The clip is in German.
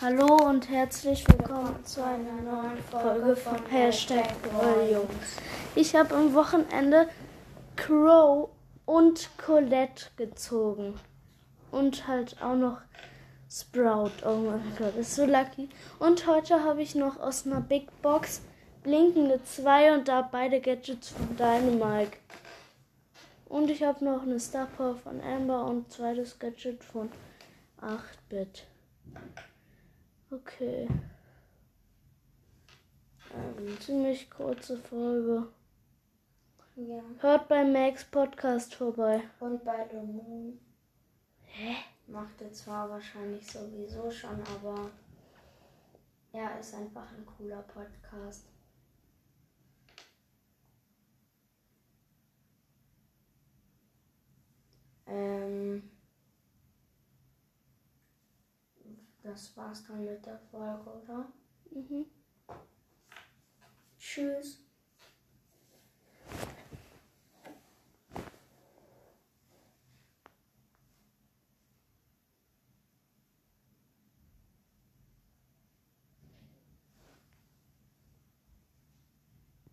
Hallo und herzlich willkommen zu einer neuen Folge von Hashtag Jungs. Ich habe am Wochenende Crow und Colette gezogen. Und halt auch noch Sprout. Oh mein Gott, ist so lucky. Und heute habe ich noch aus einer Big Box blinkende 2 und da beide Gadgets von Dynamike. Und ich habe noch eine Star Power von Amber und zweites Gadget von 8-Bit. Okay. Eine ziemlich kurze Folge. Ja. Hört bei Max Podcast vorbei. Und bei The Moon Hä? macht er zwar wahrscheinlich sowieso schon, aber er ist einfach ein cooler Podcast. Ähm, das war's dann mit der Folge, oder? Mhm. Tschüss.